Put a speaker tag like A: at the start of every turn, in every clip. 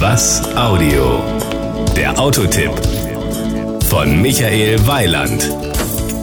A: Was Audio? Der Autotipp von Michael Weiland.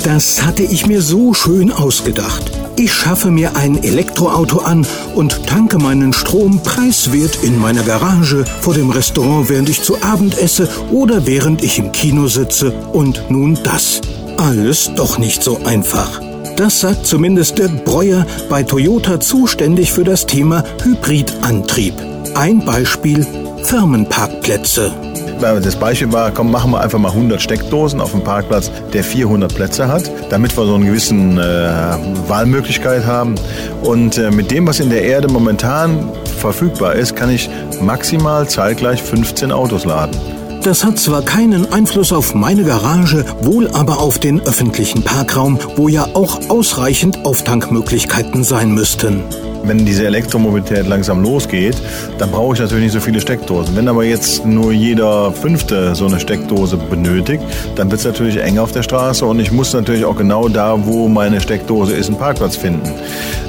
B: Das hatte ich mir so schön ausgedacht. Ich schaffe mir ein Elektroauto an und tanke meinen Strom preiswert in meiner Garage, vor dem Restaurant, während ich zu Abend esse oder während ich im Kino sitze. Und nun das. Alles doch nicht so einfach. Das sagt zumindest Dirk Breuer bei Toyota zuständig für das Thema Hybridantrieb. Ein Beispiel Firmenparkplätze.
C: Das Beispiel war, komm, machen wir einfach mal 100 Steckdosen auf dem Parkplatz, der 400 Plätze hat, damit wir so eine gewisse äh, Wahlmöglichkeit haben. Und äh, mit dem, was in der Erde momentan verfügbar ist, kann ich maximal zeitgleich 15 Autos laden.
B: Das hat zwar keinen Einfluss auf meine Garage, wohl aber auf den öffentlichen Parkraum, wo ja auch ausreichend Auftankmöglichkeiten sein müssten
C: wenn diese Elektromobilität langsam losgeht, dann brauche ich natürlich nicht so viele Steckdosen. Wenn aber jetzt nur jeder fünfte so eine Steckdose benötigt, dann wird es natürlich eng auf der Straße und ich muss natürlich auch genau da, wo meine Steckdose ist, einen Parkplatz finden.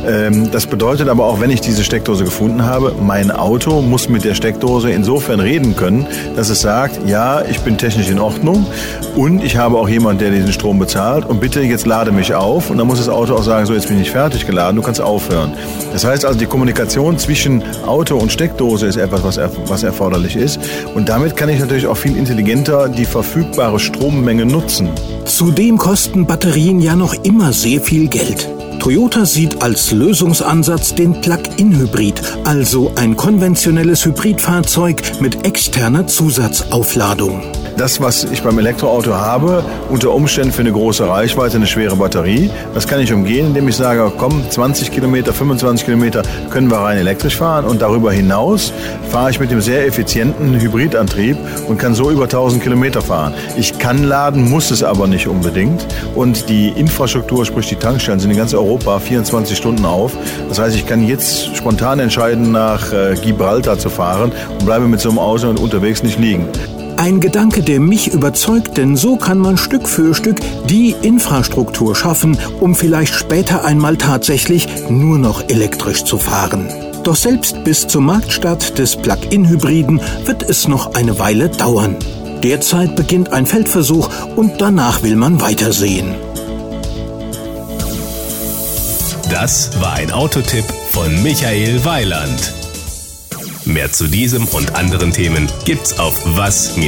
C: Ähm, das bedeutet aber auch, wenn ich diese Steckdose gefunden habe, mein Auto muss mit der Steckdose insofern reden können, dass es sagt, ja, ich bin technisch in Ordnung und ich habe auch jemanden, der diesen Strom bezahlt und bitte jetzt lade mich auf und dann muss das Auto auch sagen, so jetzt bin ich fertig geladen, du kannst aufhören. Das heißt also, die Kommunikation zwischen Auto und Steckdose ist etwas, was, er, was erforderlich ist. Und damit kann ich natürlich auch viel intelligenter die verfügbare Strommenge nutzen.
B: Zudem kosten Batterien ja noch immer sehr viel Geld. Toyota sieht als Lösungsansatz den Plug-in-Hybrid, also ein konventionelles Hybridfahrzeug mit externer Zusatzaufladung
C: das, was ich beim Elektroauto habe, unter Umständen für eine große Reichweite, eine schwere Batterie, das kann ich umgehen, indem ich sage, komm, 20 Kilometer, 25 Kilometer können wir rein elektrisch fahren und darüber hinaus fahre ich mit dem sehr effizienten Hybridantrieb und kann so über 1000 Kilometer fahren. Ich kann laden, muss es aber nicht unbedingt und die Infrastruktur, sprich die Tankstellen, sind in ganz Europa 24 Stunden auf. Das heißt, ich kann jetzt spontan entscheiden, nach äh, Gibraltar zu fahren und bleibe mit so einem Auto unterwegs nicht liegen.
B: Ein Gedanke, der mich überzeugt, denn so kann man Stück für Stück die Infrastruktur schaffen, um vielleicht später einmal tatsächlich nur noch elektrisch zu fahren. Doch selbst bis zum Marktstart des Plug-in-Hybriden wird es noch eine Weile dauern. Derzeit beginnt ein Feldversuch und danach will man weitersehen.
A: Das war ein Autotipp von Michael Weiland. Mehr zu diesem und anderen Themen gibt's auf was-audio.de.